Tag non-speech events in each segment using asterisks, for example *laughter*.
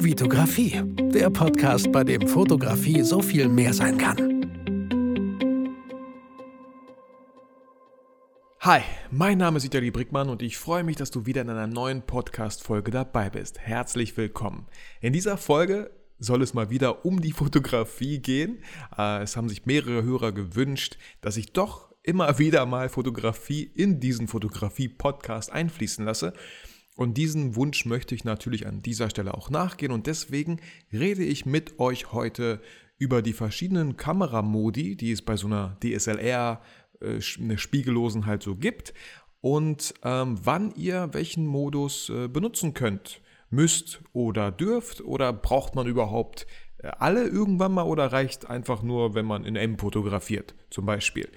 Vitografie, der Podcast, bei dem Fotografie so viel mehr sein kann. Hi, mein Name ist Vitali Brickmann und ich freue mich, dass du wieder in einer neuen Podcast-Folge dabei bist. Herzlich willkommen. In dieser Folge soll es mal wieder um die Fotografie gehen. Äh, es haben sich mehrere Hörer gewünscht, dass ich doch immer wieder mal Fotografie in diesen Fotografie-Podcast einfließen lasse. Und diesen Wunsch möchte ich natürlich an dieser Stelle auch nachgehen und deswegen rede ich mit euch heute über die verschiedenen Kameramodi, die es bei so einer DSLR, äh, eine spiegellosen halt so gibt und ähm, wann ihr welchen Modus äh, benutzen könnt, müsst oder dürft oder braucht man überhaupt äh, alle irgendwann mal oder reicht einfach nur, wenn man in M fotografiert zum Beispiel.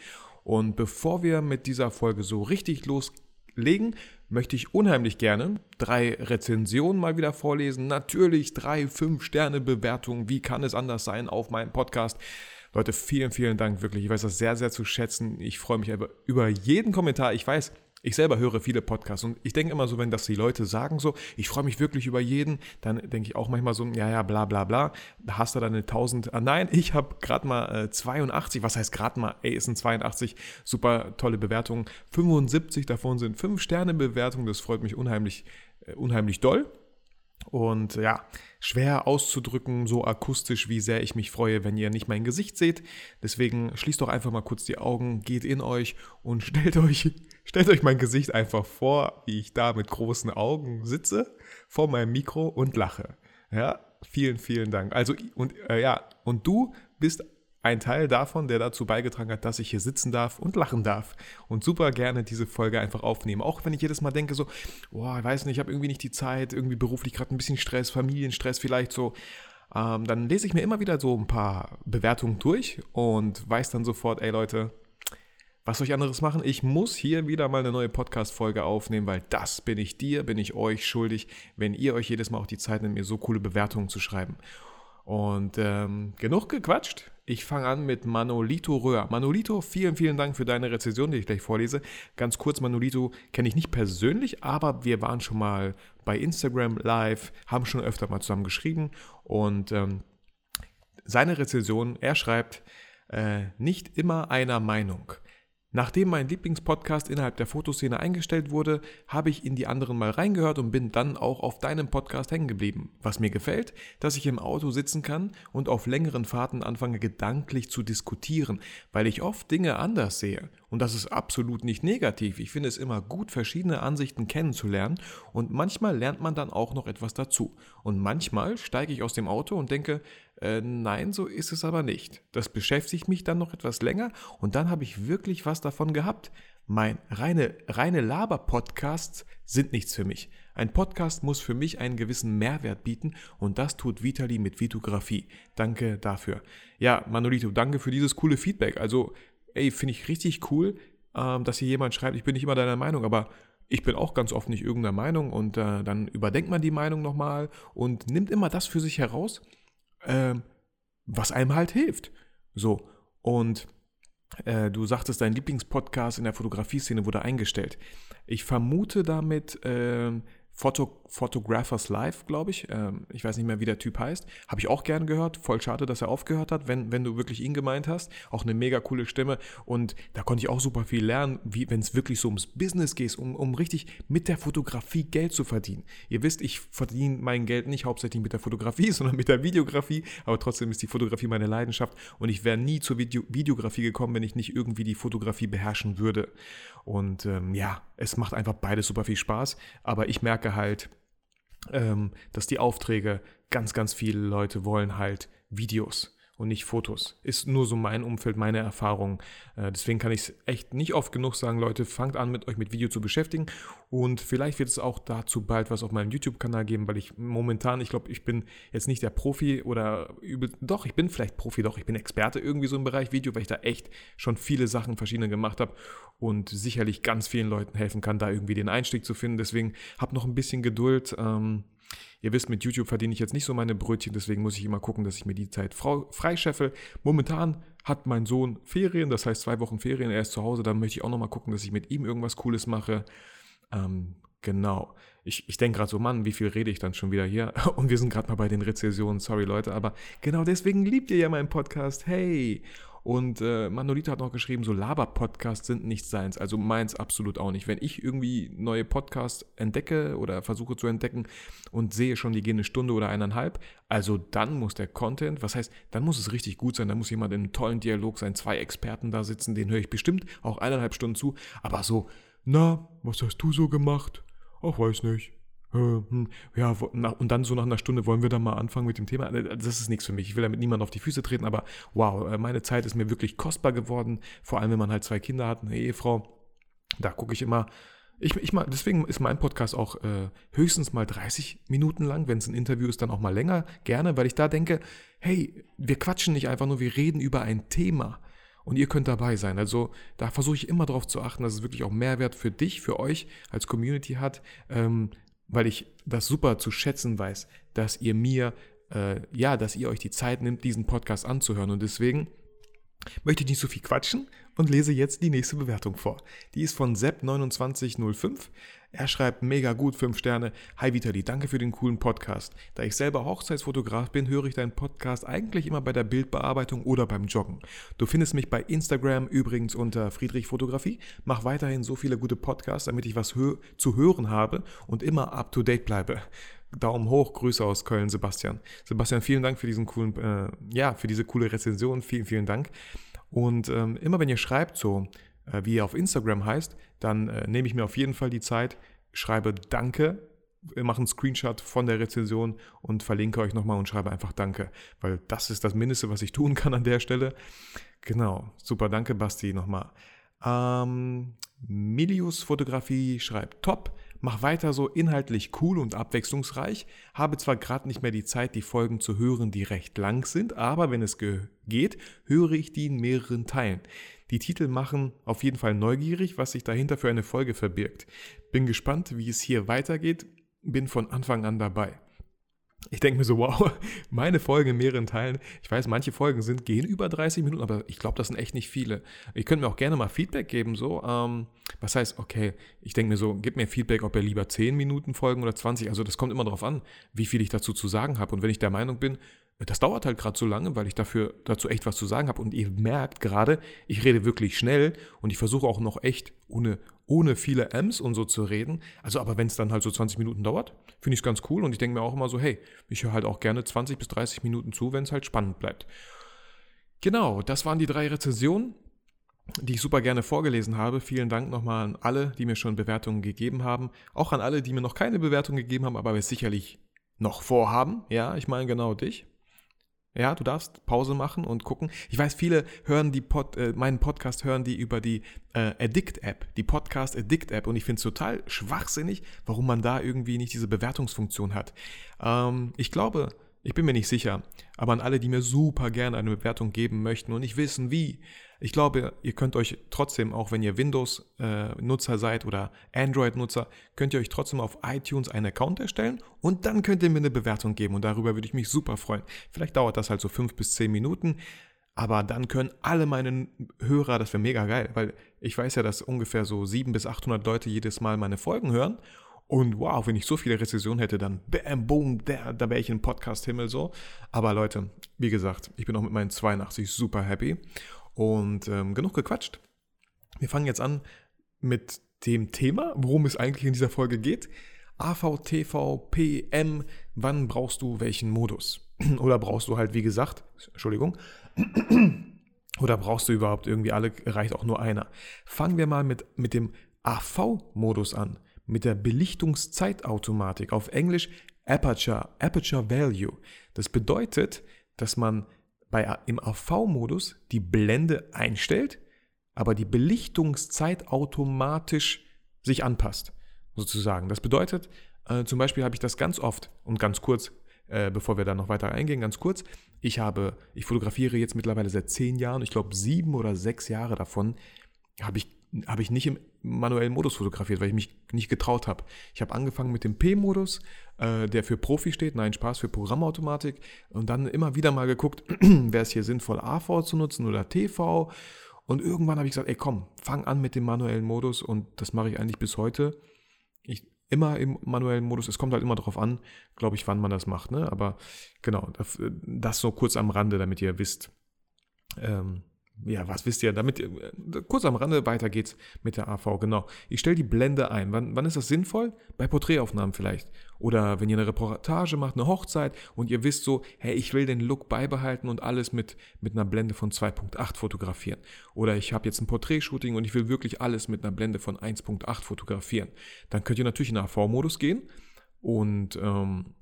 Und bevor wir mit dieser Folge so richtig loslegen, möchte ich unheimlich gerne drei Rezensionen mal wieder vorlesen. Natürlich drei Fünf-Sterne-Bewertungen. Wie kann es anders sein auf meinem Podcast? Leute, vielen, vielen Dank wirklich. Ich weiß das sehr, sehr zu schätzen. Ich freue mich über jeden Kommentar. Ich weiß, ich selber höre viele Podcasts und ich denke immer so, wenn das die Leute sagen so, ich freue mich wirklich über jeden, dann denke ich auch manchmal so, ja, ja, bla, bla, bla, da hast du dann eine 1000, ah, nein, ich habe gerade mal äh, 82, was heißt gerade mal, ey, ist ein 82, super tolle Bewertungen, 75 davon sind 5 Sterne Bewertungen, das freut mich unheimlich, äh, unheimlich doll und ja, schwer auszudrücken, so akustisch, wie sehr ich mich freue, wenn ihr nicht mein Gesicht seht. Deswegen schließt doch einfach mal kurz die Augen, geht in euch und *laughs* stellt euch, stellt euch mein Gesicht einfach vor, wie ich da mit großen Augen sitze, vor meinem Mikro und lache. Ja, vielen, vielen Dank. Also, und äh, ja, und du bist ein Teil davon, der dazu beigetragen hat, dass ich hier sitzen darf und lachen darf und super gerne diese Folge einfach aufnehmen. Auch wenn ich jedes Mal denke so, boah, ich weiß nicht, ich habe irgendwie nicht die Zeit, irgendwie beruflich gerade ein bisschen Stress, Familienstress vielleicht so. Ähm, dann lese ich mir immer wieder so ein paar Bewertungen durch und weiß dann sofort, ey Leute, was soll ich anderes machen? Ich muss hier wieder mal eine neue Podcast-Folge aufnehmen, weil das bin ich dir, bin ich euch schuldig, wenn ihr euch jedes Mal auch die Zeit nehmt, mir so coole Bewertungen zu schreiben. Und ähm, genug gequatscht. Ich fange an mit Manolito Röhr. Manolito, vielen, vielen Dank für deine Rezession, die ich gleich vorlese. Ganz kurz, Manolito kenne ich nicht persönlich, aber wir waren schon mal bei Instagram live, haben schon öfter mal zusammen geschrieben. Und ähm, seine Rezession, er schreibt, äh, nicht immer einer Meinung. Nachdem mein Lieblingspodcast innerhalb der Fotoszene eingestellt wurde, habe ich in die anderen mal reingehört und bin dann auch auf deinem Podcast hängen geblieben. Was mir gefällt, dass ich im Auto sitzen kann und auf längeren Fahrten anfange gedanklich zu diskutieren, weil ich oft Dinge anders sehe. Und das ist absolut nicht negativ. Ich finde es immer gut, verschiedene Ansichten kennenzulernen und manchmal lernt man dann auch noch etwas dazu. Und manchmal steige ich aus dem Auto und denke, äh, nein, so ist es aber nicht. Das beschäftigt mich dann noch etwas länger und dann habe ich wirklich was davon gehabt. Mein reine, reine Laber-Podcasts sind nichts für mich. Ein Podcast muss für mich einen gewissen Mehrwert bieten und das tut Vitali mit Vitografie. Danke dafür. Ja, Manolito, danke für dieses coole Feedback. Also, ey, finde ich richtig cool, ähm, dass hier jemand schreibt, ich bin nicht immer deiner Meinung, aber ich bin auch ganz oft nicht irgendeiner Meinung und äh, dann überdenkt man die Meinung nochmal und nimmt immer das für sich heraus, ähm, was einem halt hilft. So, und äh, du sagtest, dein Lieblingspodcast in der Fotografie-Szene wurde eingestellt. Ich vermute damit, äh, Photo, Photographers Live, glaube ich. Ähm, ich weiß nicht mehr, wie der Typ heißt. Habe ich auch gern gehört. Voll schade, dass er aufgehört hat, wenn, wenn du wirklich ihn gemeint hast. Auch eine mega coole Stimme. Und da konnte ich auch super viel lernen, wenn es wirklich so ums Business geht, um, um richtig mit der Fotografie Geld zu verdienen. Ihr wisst, ich verdiene mein Geld nicht hauptsächlich mit der Fotografie, *laughs* sondern mit der Videografie. Aber trotzdem ist die Fotografie meine Leidenschaft. Und ich wäre nie zur Video Videografie gekommen, wenn ich nicht irgendwie die Fotografie beherrschen würde. Und ähm, ja, es macht einfach beides super viel Spaß. Aber ich merke halt, ähm, dass die Aufträge ganz, ganz viele Leute wollen halt Videos und nicht Fotos. Ist nur so mein Umfeld, meine Erfahrung. Äh, deswegen kann ich es echt nicht oft genug sagen, Leute, fangt an, mit euch mit Video zu beschäftigen. Und vielleicht wird es auch dazu bald was auf meinem YouTube-Kanal geben, weil ich momentan, ich glaube, ich bin jetzt nicht der Profi oder übel, doch, ich bin vielleicht Profi, doch, ich bin Experte irgendwie so im Bereich Video, weil ich da echt schon viele Sachen verschiedene gemacht habe und sicherlich ganz vielen Leuten helfen kann, da irgendwie den Einstieg zu finden. Deswegen habt noch ein bisschen Geduld. Ähm, Ihr wisst, mit YouTube verdiene ich jetzt nicht so meine Brötchen, deswegen muss ich immer gucken, dass ich mir die Zeit freischeffe. Momentan hat mein Sohn Ferien, das heißt zwei Wochen Ferien, er ist zu Hause, dann möchte ich auch nochmal gucken, dass ich mit ihm irgendwas Cooles mache. Ähm, Genau. Ich, ich denke gerade so, Mann, wie viel rede ich dann schon wieder hier? *laughs* Und wir sind gerade mal bei den Rezessionen, sorry Leute, aber genau deswegen liebt ihr ja meinen Podcast. Hey! Und äh, Manolita hat noch geschrieben, so Laber-Podcasts sind nicht seins. Also meins absolut auch nicht. Wenn ich irgendwie neue Podcasts entdecke oder versuche zu entdecken und sehe schon, die gehen eine Stunde oder eineinhalb, also dann muss der Content, was heißt, dann muss es richtig gut sein, dann muss jemand in einem tollen Dialog sein, zwei Experten da sitzen, den höre ich bestimmt auch eineinhalb Stunden zu. Aber so, na, was hast du so gemacht? Ach, weiß nicht. Äh, hm, ja, und dann so nach einer Stunde wollen wir dann mal anfangen mit dem Thema. Äh, das ist nichts für mich. Ich will damit niemand auf die Füße treten, aber wow, äh, meine Zeit ist mir wirklich kostbar geworden. Vor allem, wenn man halt zwei Kinder hat, eine Ehefrau. Da gucke ich immer. Ich, ich mal, deswegen ist mein Podcast auch äh, höchstens mal 30 Minuten lang. Wenn es ein Interview ist, dann auch mal länger. Gerne, weil ich da denke, hey, wir quatschen nicht einfach nur, wir reden über ein Thema und ihr könnt dabei sein. Also da versuche ich immer darauf zu achten, dass es wirklich auch Mehrwert für dich, für euch als Community hat. Ähm, weil ich das super zu schätzen weiß, dass ihr mir, äh, ja, dass ihr euch die Zeit nimmt, diesen Podcast anzuhören. Und deswegen möchte ich nicht so viel quatschen und lese jetzt die nächste Bewertung vor. Die ist von Sepp2905. Er schreibt mega gut, 5 Sterne. Hi Vitali, danke für den coolen Podcast. Da ich selber Hochzeitsfotograf bin, höre ich deinen Podcast eigentlich immer bei der Bildbearbeitung oder beim Joggen. Du findest mich bei Instagram übrigens unter Friedrich Fotografie. Mach weiterhin so viele gute Podcasts, damit ich was hö zu hören habe und immer up to date bleibe. Daumen hoch, Grüße aus Köln, Sebastian. Sebastian, vielen Dank für diesen coolen, äh, ja, für diese coole Rezension. Vielen, vielen Dank. Und ähm, immer wenn ihr schreibt, so äh, wie ihr auf Instagram heißt, dann äh, nehme ich mir auf jeden Fall die Zeit, schreibe Danke, mache einen Screenshot von der Rezension und verlinke euch nochmal und schreibe einfach Danke, weil das ist das Mindeste, was ich *laughs* tun kann an der Stelle. Genau, super, danke Basti nochmal. Ähm, Milius Fotografie schreibt top, mach weiter so inhaltlich cool und abwechslungsreich. Habe zwar gerade nicht mehr die Zeit, die Folgen zu hören, die recht lang sind, aber wenn es geht, höre ich die in mehreren Teilen. Die Titel machen auf jeden Fall neugierig, was sich dahinter für eine Folge verbirgt. Bin gespannt, wie es hier weitergeht, bin von Anfang an dabei. Ich denke mir so, wow, *laughs* meine Folgen in mehreren Teilen. Ich weiß, manche Folgen sind, gehen über 30 Minuten, aber ich glaube, das sind echt nicht viele. Ihr könnt mir auch gerne mal Feedback geben, so. Ähm, was heißt, okay, ich denke mir so, gebt mir Feedback, ob ihr lieber 10 Minuten Folgen oder 20. Also das kommt immer darauf an, wie viel ich dazu zu sagen habe. Und wenn ich der Meinung bin, das dauert halt gerade so lange, weil ich dafür dazu echt was zu sagen habe. Und ihr merkt gerade, ich rede wirklich schnell und ich versuche auch noch echt ohne, ohne viele M's und so zu reden. Also, aber wenn es dann halt so 20 Minuten dauert, finde ich es ganz cool. Und ich denke mir auch immer so, hey, ich höre halt auch gerne 20 bis 30 Minuten zu, wenn es halt spannend bleibt. Genau, das waren die drei Rezensionen, die ich super gerne vorgelesen habe. Vielen Dank nochmal an alle, die mir schon Bewertungen gegeben haben. Auch an alle, die mir noch keine Bewertung gegeben haben, aber es sicherlich noch vorhaben. Ja, ich meine genau dich. Ja, du darfst Pause machen und gucken. Ich weiß, viele hören die Pod, äh, meinen Podcast hören die über die äh, Addict-App, die Podcast Addict-App und ich finde es total schwachsinnig, warum man da irgendwie nicht diese Bewertungsfunktion hat. Ähm, ich glaube, ich bin mir nicht sicher, aber an alle, die mir super gerne eine Bewertung geben möchten und nicht wissen wie, ich glaube, ihr könnt euch trotzdem, auch wenn ihr Windows-Nutzer seid oder Android-Nutzer, könnt ihr euch trotzdem auf iTunes einen Account erstellen und dann könnt ihr mir eine Bewertung geben und darüber würde ich mich super freuen. Vielleicht dauert das halt so fünf bis zehn Minuten, aber dann können alle meine Hörer, das wäre mega geil, weil ich weiß ja, dass ungefähr so sieben bis 800 Leute jedes Mal meine Folgen hören und wow, wenn ich so viele Rezessionen hätte, dann bam, boom, da, da wäre ich im Podcast-Himmel so. Aber Leute, wie gesagt, ich bin auch mit meinen 82 super happy. Und ähm, genug gequatscht. Wir fangen jetzt an mit dem Thema, worum es eigentlich in dieser Folge geht. AVTV, PM, wann brauchst du welchen Modus? *clears throat* Oder brauchst du halt, wie gesagt, Entschuldigung, *clears throat* oder brauchst du überhaupt irgendwie alle, reicht auch nur einer? Fangen wir mal mit, mit dem AV-Modus an mit der Belichtungszeitautomatik, auf Englisch Aperture, Aperture Value. Das bedeutet, dass man bei, im AV-Modus die Blende einstellt, aber die Belichtungszeit automatisch sich anpasst, sozusagen. Das bedeutet, äh, zum Beispiel habe ich das ganz oft und ganz kurz, äh, bevor wir da noch weiter eingehen, ganz kurz. Ich habe, ich fotografiere jetzt mittlerweile seit zehn Jahren, ich glaube sieben oder sechs Jahre davon, habe ich habe ich nicht im manuellen Modus fotografiert, weil ich mich nicht getraut habe. Ich habe angefangen mit dem P-Modus, äh, der für Profi steht, nein, Spaß für Programmautomatik und dann immer wieder mal geguckt, *clears throat* wäre es hier sinnvoll, AV zu nutzen oder TV. Und irgendwann habe ich gesagt, ey komm, fang an mit dem manuellen Modus und das mache ich eigentlich bis heute. Ich, immer im manuellen Modus. Es kommt halt immer darauf an, glaube ich, wann man das macht. Ne? Aber genau, das so kurz am Rande, damit ihr wisst, ähm, ja, was wisst ihr? Damit, äh, kurz am Rande, weiter geht's mit der AV, genau. Ich stelle die Blende ein. Wann, wann ist das sinnvoll? Bei Porträtaufnahmen vielleicht. Oder wenn ihr eine Reportage macht, eine Hochzeit und ihr wisst so, hey, ich will den Look beibehalten und alles mit, mit einer Blende von 2.8 fotografieren. Oder ich habe jetzt ein Porträtshooting und ich will wirklich alles mit einer Blende von 1.8 fotografieren. Dann könnt ihr natürlich in AV-Modus gehen und ähm,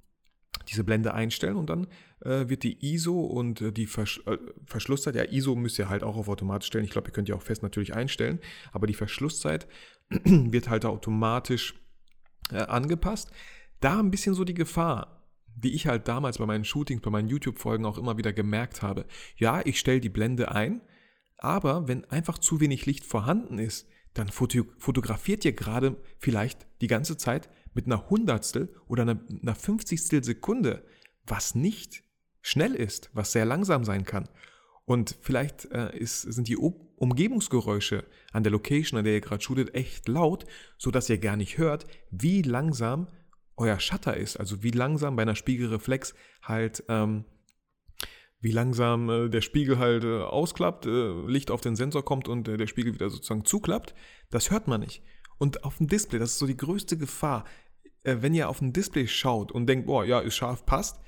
diese Blende einstellen und dann äh, wird die ISO und äh, die Versch äh, Verschlusszeit, ja ISO müsst ihr halt auch auf automatisch stellen, ich glaube, ihr könnt ja auch fest natürlich einstellen, aber die Verschlusszeit *clears throat* wird halt automatisch äh, angepasst. Da ein bisschen so die Gefahr, die ich halt damals bei meinen Shootings, bei meinen YouTube-Folgen auch immer wieder gemerkt habe. Ja, ich stelle die Blende ein, aber wenn einfach zu wenig Licht vorhanden ist, dann fotografiert ihr gerade vielleicht die ganze Zeit mit einer Hundertstel oder einer, Fünfzigstel Sekunde, was nicht schnell ist, was sehr langsam sein kann. Und vielleicht äh, ist, sind die Umgebungsgeräusche an der Location, an der ihr gerade shootet, echt laut, sodass ihr gar nicht hört, wie langsam euer Shutter ist. Also wie langsam bei einer Spiegelreflex halt, ähm, wie langsam äh, der Spiegel halt äh, ausklappt, äh, Licht auf den Sensor kommt und äh, der Spiegel wieder sozusagen zuklappt. Das hört man nicht. Und auf dem Display, das ist so die größte Gefahr. Äh, wenn ihr auf ein Display schaut und denkt, boah, ja, ist scharf, passt,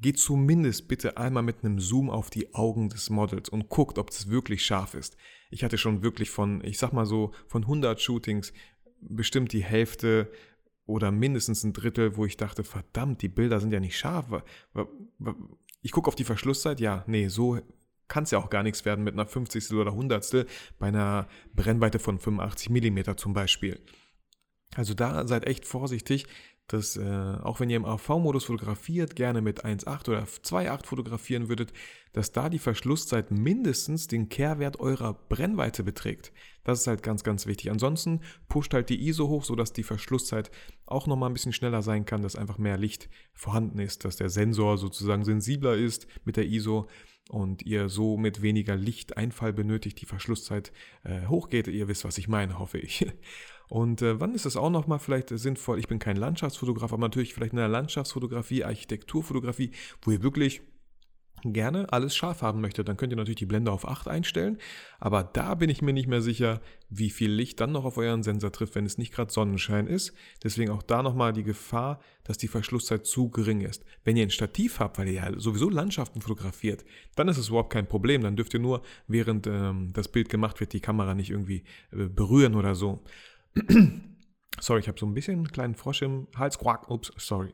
geht zumindest bitte einmal mit einem Zoom auf die Augen des Models und guckt, ob es wirklich scharf ist. Ich hatte schon wirklich von, ich sag mal so, von 100 Shootings bestimmt die Hälfte oder mindestens ein Drittel, wo ich dachte, verdammt, die Bilder sind ja nicht scharf. Ich gucke auf die Verschlusszeit, ja, nee, so kann es ja auch gar nichts werden mit einer 50. oder 100. bei einer Brennweite von 85 mm zum Beispiel. Also da seid echt vorsichtig, dass äh, auch wenn ihr im AV-Modus fotografiert, gerne mit 1.8 oder 2.8 fotografieren würdet, dass da die Verschlusszeit mindestens den Kehrwert eurer Brennweite beträgt. Das ist halt ganz, ganz wichtig. Ansonsten pusht halt die ISO hoch, sodass die Verschlusszeit auch nochmal ein bisschen schneller sein kann, dass einfach mehr Licht vorhanden ist, dass der Sensor sozusagen sensibler ist mit der ISO und ihr so mit weniger Lichteinfall benötigt, die Verschlusszeit äh, hochgeht. Ihr wisst, was ich meine, hoffe ich. *laughs* Und äh, wann ist es auch nochmal vielleicht sinnvoll? Ich bin kein Landschaftsfotograf, aber natürlich vielleicht in der Landschaftsfotografie, Architekturfotografie, wo ihr wirklich gerne alles scharf haben möchtet, dann könnt ihr natürlich die Blende auf 8 einstellen. Aber da bin ich mir nicht mehr sicher, wie viel Licht dann noch auf euren Sensor trifft, wenn es nicht gerade Sonnenschein ist. Deswegen auch da nochmal die Gefahr, dass die Verschlusszeit zu gering ist. Wenn ihr ein Stativ habt, weil ihr ja sowieso Landschaften fotografiert, dann ist es überhaupt kein Problem. Dann dürft ihr nur, während ähm, das Bild gemacht wird, die Kamera nicht irgendwie äh, berühren oder so. *clears throat* sorry, ich habe so ein bisschen einen kleinen Frosch im Hals. Quack, ups, sorry.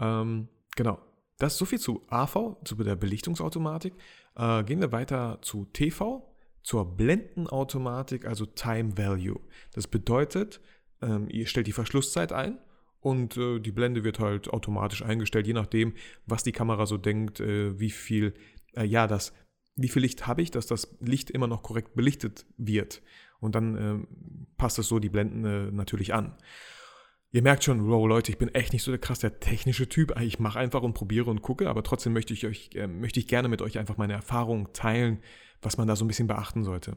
Ähm, genau. Das ist so viel zu AV, zu der Belichtungsautomatik. Äh, gehen wir weiter zu TV, zur Blendenautomatik, also Time Value. Das bedeutet, ähm, ihr stellt die Verschlusszeit ein und äh, die Blende wird halt automatisch eingestellt, je nachdem, was die Kamera so denkt, äh, wie viel, äh, ja, das, wie viel Licht habe ich, dass das Licht immer noch korrekt belichtet wird. Und dann äh, passt es so die Blenden äh, natürlich an. Ihr merkt schon, wow, Leute, ich bin echt nicht so der krass der technische Typ. Ich mache einfach und probiere und gucke, aber trotzdem möchte ich euch, äh, möchte ich gerne mit euch einfach meine Erfahrungen teilen, was man da so ein bisschen beachten sollte.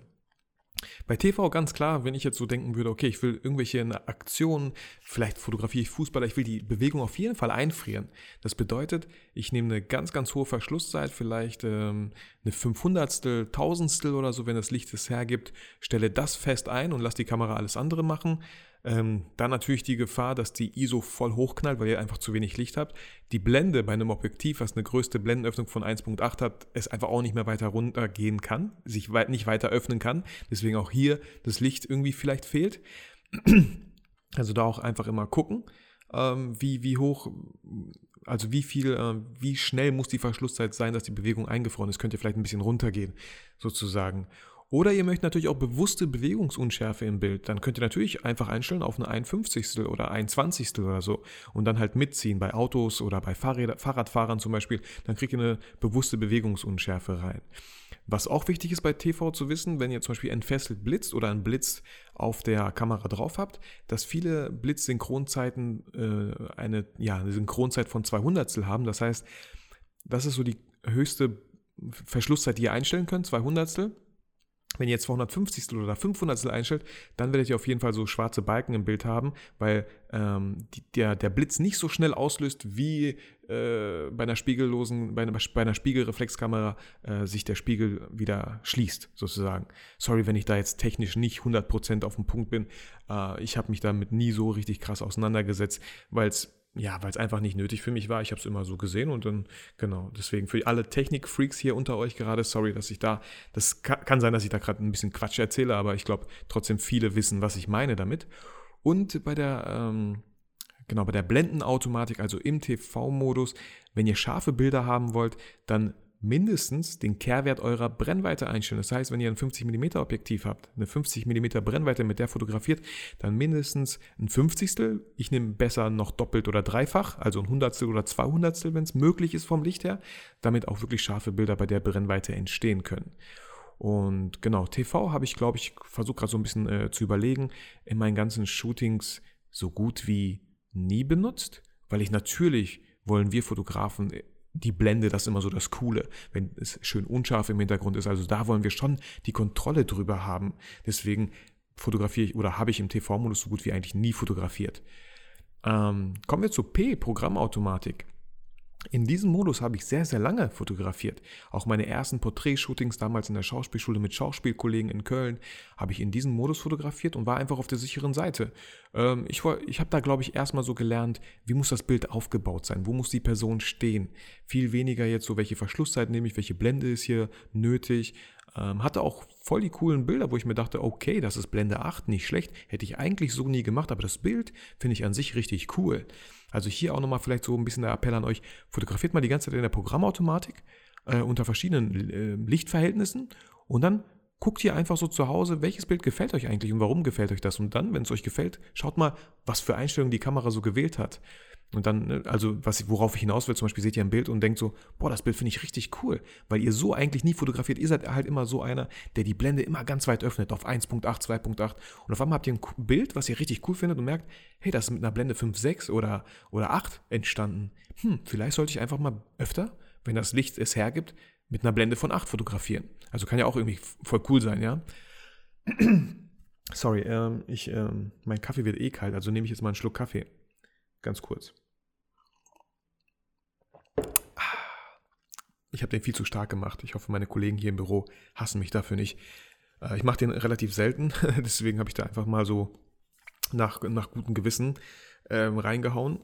Bei TV ganz klar, wenn ich jetzt so denken würde, okay, ich will irgendwelche Aktionen, vielleicht fotografiere ich Fußballer, ich will die Bewegung auf jeden Fall einfrieren. Das bedeutet, ich nehme eine ganz, ganz hohe Verschlusszeit, vielleicht ähm, eine 500stel, Tausendstel oder so, wenn das Licht es hergibt, stelle das fest ein und lasse die Kamera alles andere machen. Ähm, dann natürlich die Gefahr, dass die ISO voll hochknallt, weil ihr einfach zu wenig Licht habt. Die Blende bei einem Objektiv, was eine größte Blendenöffnung von 1.8 hat, es einfach auch nicht mehr weiter runtergehen kann, sich weit, nicht weiter öffnen kann. Deswegen auch hier das Licht irgendwie vielleicht fehlt. *clears throat* Also da auch einfach immer gucken, ähm, wie, wie hoch, also wie viel, äh, wie schnell muss die Verschlusszeit sein, dass die Bewegung eingefroren ist. Könnt ihr vielleicht ein bisschen runtergehen, sozusagen. Oder ihr möchtet natürlich auch bewusste Bewegungsunschärfe im Bild. Dann könnt ihr natürlich einfach einstellen auf eine 51. oder 21. oder so und dann halt mitziehen bei Autos oder bei Fahrräder, Fahrradfahrern zum Beispiel. Dann kriegt ihr eine bewusste Bewegungsunschärfe rein. Was auch wichtig ist bei TV zu wissen, wenn ihr zum Beispiel entfesselt blitzt oder einen Blitz auf der Kamera drauf habt, dass viele Blitzsynchronzeiten äh, eine, ja, eine Synchronzeit von 200 haben. Das heißt, das ist so die höchste Verschlusszeit, die ihr einstellen könnt, 200 Wenn ihr jetzt 250 oder 500 einstellt, dann werdet ihr auf jeden Fall so schwarze Balken im Bild haben, weil ähm, die, der, der Blitz nicht so schnell auslöst, wie äh, bei einer spiegellosen, bei einer, bei einer Spiegelreflexkamera äh, sich der Spiegel wieder schließt, sozusagen. Sorry, wenn ich da jetzt technisch nicht 100% auf dem Punkt bin. Äh, ich habe mich damit nie so richtig krass auseinandergesetzt, weil es ja, weil es einfach nicht nötig für mich war. Ich habe es immer so gesehen und dann, genau, deswegen für alle Technik-Freaks hier unter euch gerade, sorry, dass ich da, das kann, sein, dass ich da gerade ein bisschen Quatsch erzähle, aber ich glaube trotzdem viele wissen, was ich meine damit. Und bei der, ähm, genau, bei der Blendenautomatik, also im TV-Modus, wenn ihr scharfe Bilder haben wollt, dann mindestens den Kehrwert eurer Brennweite einstellen. Das heißt, wenn ihr ein 50 mm Objektiv habt, eine 50 mm Brennweite, mit der fotografiert, dann mindestens ein Fünfzigstel. Ich nehme besser noch doppelt oder dreifach, also ein Hundertstel oder Zweihundertstel, wenn es möglich ist vom Licht her, damit auch wirklich scharfe Bilder bei der Brennweite entstehen können. Und genau, TV habe ich, glaube ich, versuche gerade so ein bisschen äh, zu überlegen, in meinen ganzen Shootings so gut wie nie benutzt, weil ich natürlich wollen wir Fotografen die Blende, das ist immer so das Coole, wenn es schön unscharf im Hintergrund ist. Also da wollen wir schon die Kontrolle drüber haben. Deswegen fotografiere ich oder habe ich im TV-Modus so gut wie eigentlich nie fotografiert. Ähm, kommen wir zu P, Programmautomatik. In diesem Modus habe ich sehr, sehr lange fotografiert. Auch meine ersten Porträtshootings damals in der Schauspielschule mit Schauspielkollegen in Köln habe ich in diesem Modus fotografiert und war einfach auf der sicheren Seite. Ähm, ich ich habe da, glaube ich, erstmal so gelernt, wie muss das Bild aufgebaut sein, wo muss die Person stehen. Viel weniger jetzt so, welche Verschlusszeit nehme ich, welche Blende ist hier nötig. Ähm, hatte auch voll die coolen Bilder, wo ich mir dachte, okay, das ist Blende 8, nicht schlecht. Hätte ich eigentlich so nie gemacht, aber das Bild finde ich an sich richtig cool. Also hier auch nochmal vielleicht so ein bisschen der Appell an euch, fotografiert mal die ganze Zeit in der Programmautomatik äh, unter verschiedenen äh, Lichtverhältnissen und dann guckt ihr einfach so zu Hause, welches Bild gefällt euch eigentlich und warum gefällt euch das. Und dann, wenn es euch gefällt, schaut mal, was für Einstellungen die Kamera so gewählt hat. Und dann, ne, also was, worauf ich hinaus will, zum Beispiel seht ihr ein Bild und denkt so, boah, das Bild finde ich richtig cool, weil ihr so eigentlich nie fotografiert. Ihr seid halt immer so einer, der die Blende immer ganz weit öffnet, auf 1.8, 2.8. Und auf einmal habt ihr ein Bild, was ihr richtig cool findet und merkt, hey, das ist mit einer Blende 5.6 oder, oder 8 entstanden. Hm, vielleicht sollte ich einfach mal öfter, wenn das Licht es hergibt, mit einer Blende von 8 fotografieren. Also kann ja auch irgendwie voll cool sein, ja. *clears throat* Sorry, ähm, ich, ähm, mein Kaffee wird eh kalt, also nehme ich jetzt mal einen Schluck Kaffee. Ganz kurz. Ich habe den viel zu stark gemacht. Ich hoffe, meine Kollegen hier im Büro hassen mich dafür nicht. Äh, ich mache den relativ selten, *laughs* deswegen habe ich da einfach mal so nach, nach gutem Gewissen ähm, reingehauen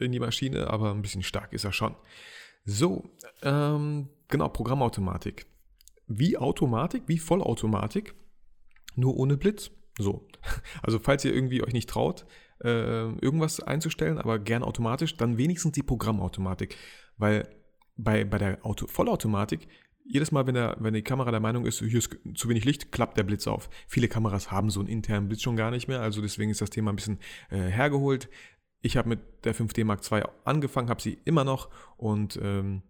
in die Maschine, aber ein bisschen stark ist er schon. So, ähm, genau, Programmautomatik. Wie Automatik, wie Vollautomatik, nur ohne Blitz. So, *laughs* also falls ihr irgendwie euch nicht traut, äh, irgendwas einzustellen, aber gern automatisch, dann wenigstens die Programmautomatik. Weil bei, bei der Auto Vollautomatik, jedes Mal, wenn, der, wenn die Kamera der Meinung ist, hier ist zu wenig Licht, klappt der Blitz auf. Viele Kameras haben so einen internen Blitz schon gar nicht mehr, also deswegen ist das Thema ein bisschen äh, hergeholt. Ich habe mit der 5D Mark II angefangen, habe sie immer noch und ähm,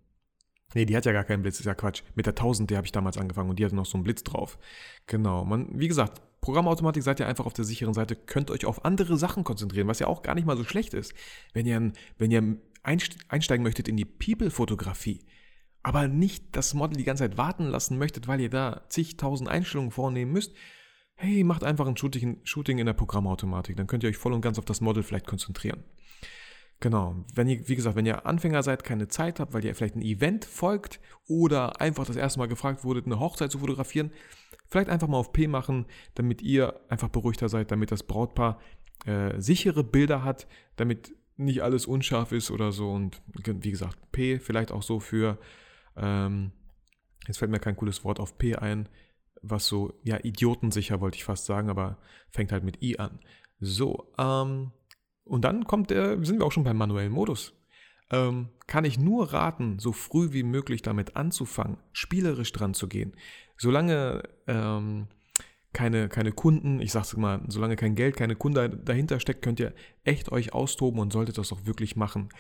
Nee, die hat ja gar keinen Blitz, ist ja Quatsch. Mit der 1000, die habe ich damals angefangen und die hatte noch so einen Blitz drauf. Genau, man, wie gesagt, Programmautomatik seid ihr einfach auf der sicheren Seite, könnt euch auf andere Sachen konzentrieren, was ja auch gar nicht mal so schlecht ist. Wenn ihr, wenn ihr einsteigen möchtet in die People-Fotografie, aber nicht das Model die ganze Zeit warten lassen möchtet, weil ihr da zigtausend Einstellungen vornehmen müsst, hey, macht einfach ein Shooting, Shooting in der Programmautomatik, dann könnt ihr euch voll und ganz auf das Model vielleicht konzentrieren. Genau, wenn ihr, wie gesagt, wenn ihr Anfänger seid, keine Zeit habt, weil ihr vielleicht ein Event folgt oder einfach das erste Mal gefragt wurdet, eine Hochzeit zu fotografieren, Vielleicht einfach mal auf P machen, damit ihr einfach beruhigter seid, damit das Brautpaar äh, sichere Bilder hat, damit nicht alles unscharf ist oder so. Und wie gesagt, P vielleicht auch so für, ähm, jetzt fällt mir kein cooles Wort auf P ein, was so, ja, idiotensicher wollte ich fast sagen, aber fängt halt mit I an. So, ähm, und dann kommt der, sind wir auch schon beim manuellen Modus ähm, kann ich nur raten, so früh wie möglich damit anzufangen, spielerisch dran zu gehen. Solange ähm, keine, keine Kunden, ich sag's mal, solange kein Geld, keine Kunde dahinter steckt, könnt ihr echt euch austoben und solltet das auch wirklich machen.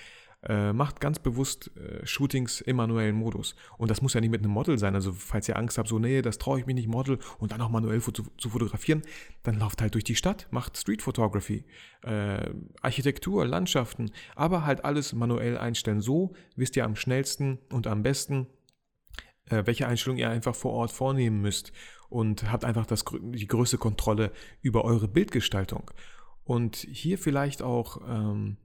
Äh, macht ganz bewusst äh, Shootings im manuellen Modus. Und das muss ja nicht mit einem Model sein. Also falls ihr Angst habt, so, nee, das traue ich mich nicht, Model und dann auch manuell zu, zu, fotografieren, dann lauft halt durch die Stadt, macht Street Photography, äh, Architektur, Landschaften, aber halt alles manuell einstellen. So wisst ihr am schnellsten und am besten, äh, welche Einstellungen ihr einfach vor Ort vornehmen müsst und habt einfach das, die größte Kontrolle über eure Bildgestaltung. Und hier vielleicht auch ähm,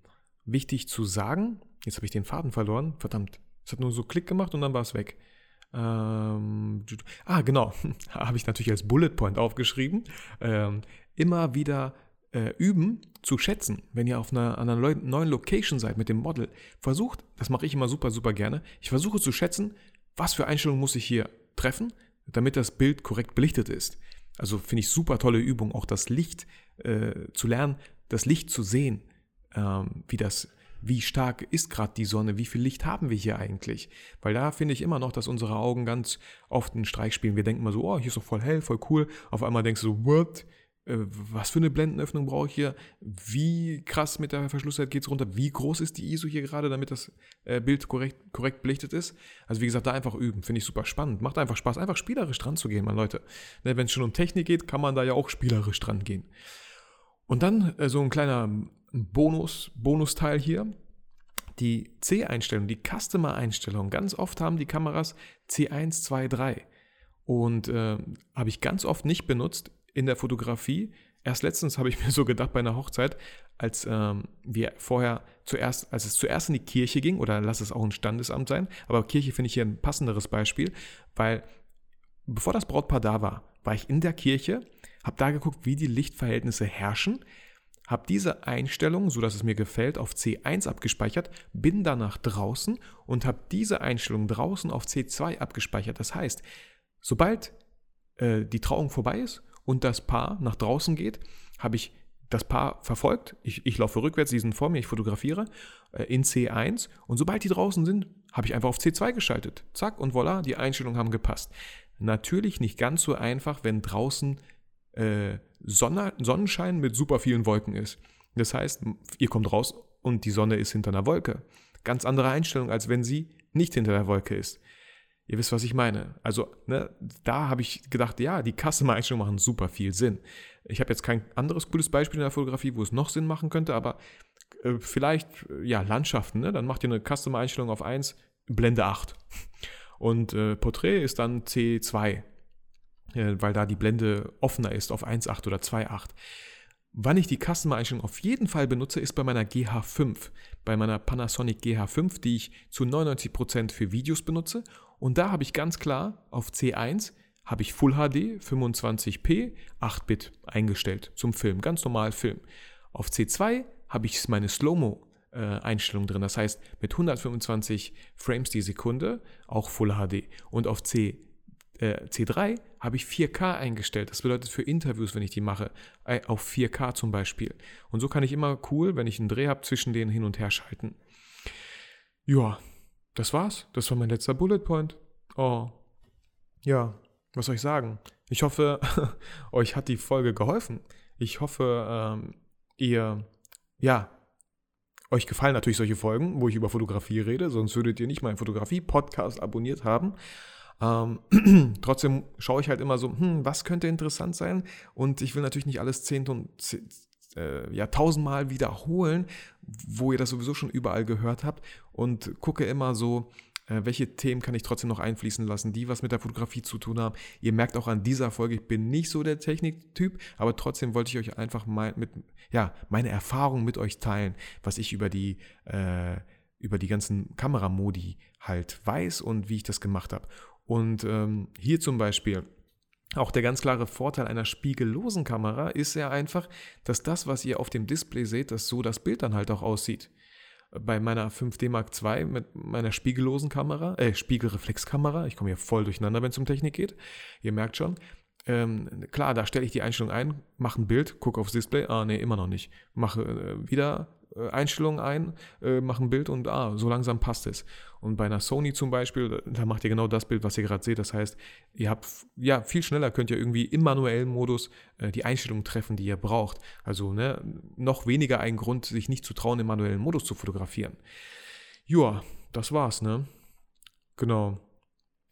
wichtig zu sagen, jetzt habe ich den Faden verloren, verdammt, es hat nur so Klick gemacht und dann war es weg. Ähm, ah, genau, *laughs* habe ich natürlich als Bullet Point aufgeschrieben. Ähm, immer wieder äh, üben zu schätzen, wenn ihr auf einer, einer neuen Location seid mit dem Model. Versucht, das mache ich immer super, super gerne, ich versuche zu schätzen, was für Einstellungen muss ich hier treffen, damit das Bild korrekt belichtet ist. Also finde ich super tolle Übung, auch das Licht äh, zu lernen, das Licht zu sehen, ähm, wie das wie stark ist gerade die Sonne, wie viel Licht haben wir hier eigentlich? Weil da finde ich immer noch, dass unsere Augen ganz oft einen Streich spielen. Wir denken mal so, oh, hier ist doch voll hell, voll cool. Auf einmal denkst du so, what? Äh, was für eine Blendenöffnung brauche ich hier? Wie krass mit der Verschlusszeit geht es runter? Wie groß ist die ISO hier gerade, damit das äh, Bild korrekt, korrekt belichtet ist? Also wie gesagt, da einfach üben, finde ich super spannend. Macht einfach Spaß, einfach spielerisch dran zu gehen, meine Leute. Ne, Wenn es schon um Technik geht, kann man da ja auch spielerisch dran gehen. Und dann äh, so ein kleiner Bonus, Bonusteil hier. Die C-Einstellung, die Customer-Einstellung. Ganz oft haben die Kameras C1, 2, 3. Und äh, habe ich ganz oft nicht benutzt in der Fotografie. Erst letztens habe ich *laughs* mir so gedacht bei einer Hochzeit, als ähm, wir vorher zuerst, als es zuerst in die Kirche ging, oder lass es auch ein Standesamt sein, aber Kirche finde ich hier ein passenderes Beispiel, weil bevor das Brautpaar da war, war ich in der Kirche, habe da geguckt, wie die Lichtverhältnisse herrschen habe diese Einstellung, so dass es mir gefällt, auf C1 abgespeichert, bin danach draußen und habe diese Einstellung draußen auf C2 abgespeichert. Das heißt, sobald äh, die Trauung vorbei ist und das Paar nach draußen geht, habe ich das Paar verfolgt. Ich, ich laufe rückwärts, die sind vor mir, ich fotografiere äh, in C1 und sobald die draußen sind, habe ich einfach auf C2 geschaltet. Zack und voilà, die Einstellungen haben gepasst. Natürlich nicht ganz so einfach, wenn draußen äh, Sonne, Sonnenschein mit super vielen Wolken ist. Das heißt, ihr kommt raus und die Sonne ist hinter einer Wolke. Ganz andere Einstellung, als wenn sie nicht hinter der Wolke ist. Ihr wisst, was ich meine. Also, ne, da habe ich gedacht, ja, die Customer-Einstellungen machen super viel Sinn. Ich habe jetzt kein anderes cooles Beispiel in der Fotografie, wo es noch Sinn machen könnte, aber äh, vielleicht, ja, Landschaften, ne? dann macht ihr eine Customer-Einstellung auf 1, Blende 8. Und äh, Porträt ist dann C2 weil da die Blende offener ist auf 1.8 oder 2.8. Wann ich die Customer-Einstellung auf jeden Fall benutze, ist bei meiner GH5, bei meiner Panasonic GH5, die ich zu 99% für Videos benutze. Und da habe ich ganz klar auf C1 habe ich Full HD 25p 8-Bit eingestellt zum Film, ganz normal Film. Auf C2 habe ich meine Slow-Mo Einstellung drin, das heißt mit 125 Frames die Sekunde, auch Full HD. Und auf C äh, C3 habe ich 4K eingestellt. Das bedeutet für Interviews, wenn ich die mache, äh, auf 4K zum Beispiel. Und so kann ich immer cool, wenn ich einen Dreh habe, zwischen denen hin und her schalten. Ja, das war's. Das war mein letzter Bullet Point. Oh, ja, was soll ich sagen? Ich hoffe, *laughs* euch hat die Folge geholfen. Ich hoffe, ähm, ihr, ja, euch gefallen natürlich solche Folgen, wo ich über Fotografie rede, sonst würdet ihr nicht meinen Fotografie-Podcast abonniert haben. Ähm, *clears throat* trotzdem schaue ich halt immer so, hm, was könnte interessant sein? Und ich will natürlich nicht alles zehn und äh, ja, tausendmal wiederholen, wo ihr das sowieso schon überall gehört habt und gucke immer so, äh, welche Themen kann ich trotzdem noch einfließen lassen, die was mit der Fotografie zu tun haben. Ihr merkt auch an dieser Folge, ich bin nicht so der Techniktyp, aber trotzdem wollte ich euch einfach mal mit, ja, meine Erfahrungen mit euch teilen, was ich über die, äh, über die ganzen Kameramodi halt weiß und wie ich das gemacht habe. Und ähm, hier zum Beispiel, auch der ganz klare Vorteil einer spiegellosen Kamera ist ja einfach, dass das, was ihr auf dem Display seht, dass so das Bild dann halt auch aussieht. Bei meiner 5D Mark II mit meiner spiegellosen Kamera, äh, Spiegelreflexkamera, ich komme hier voll durcheinander, wenn es um Technik geht, ihr merkt schon, ähm, klar, da stelle ich die Einstellung ein, mache ein Bild, gucke aufs Display, ah nee, immer noch nicht. Mache äh, wieder Einstellungen ein, äh, mache ein Bild und ah, so langsam passt es. Und bei einer Sony zum Beispiel, da macht ihr genau das Bild, was ihr gerade seht. Das heißt, ihr habt, ja, viel schneller könnt ihr irgendwie im manuellen Modus äh, die Einstellungen treffen, die ihr braucht. Also ne, noch weniger ein Grund, sich nicht zu trauen, im manuellen Modus zu fotografieren. Ja, das war's, ne? Genau.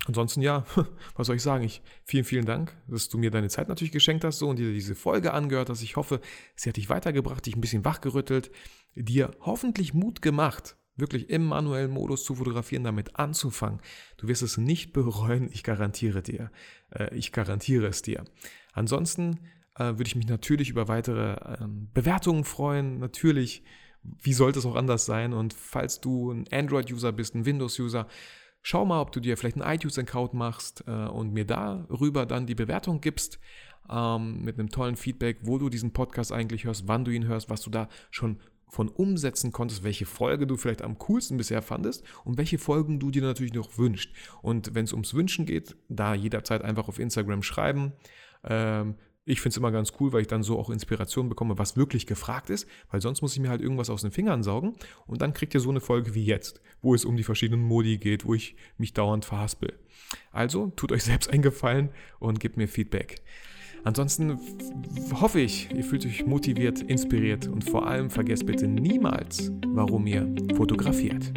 Ansonsten ja, *laughs* was soll ich sagen? Ich, vielen, vielen Dank, dass du mir deine Zeit natürlich geschenkt hast so und dir diese Folge angehört hast. Ich hoffe, sie hat dich weitergebracht, dich ein bisschen wachgerüttelt, dir hoffentlich Mut gemacht, wirklich im manuellen Modus zu fotografieren, damit anzufangen. Du wirst es nicht *laughs* bereuen, ich garantiere dir. Äh, ich garantiere es dir. Ansonsten äh, würde ich mich natürlich über weitere ähm, Bewertungen freuen. Natürlich, wie sollte es auch anders sein? Und falls du ein Android-User bist, ein Windows-User, schau mal, ob du dir vielleicht einen iTunes-Account machst äh, und mir darüber dann die Bewertung gibst ähm, mit einem tollen Feedback, wo du diesen Podcast eigentlich hörst, wann du ihn hörst, was du da schon von umsetzen konntest, welche Folge du vielleicht am coolsten bisher fandest und welche Folgen du dir natürlich noch wünschst. Und wenn es ums Wünschen geht, da jederzeit einfach auf Instagram schreiben. Ähm, ich finde es immer ganz cool, weil ich dann so auch Inspiration bekomme, was wirklich gefragt ist, weil sonst muss ich mir halt irgendwas aus den Fingern saugen und dann kriegt ihr so eine Folge wie jetzt, wo es um die verschiedenen Modi geht, wo ich mich dauernd verhaspel. Also tut euch selbst einen Gefallen und gebt mir Feedback. Ansonsten hoffe ich, ihr fühlt euch motiviert, inspiriert und vor allem vergesst bitte niemals, warum ihr fotografiert.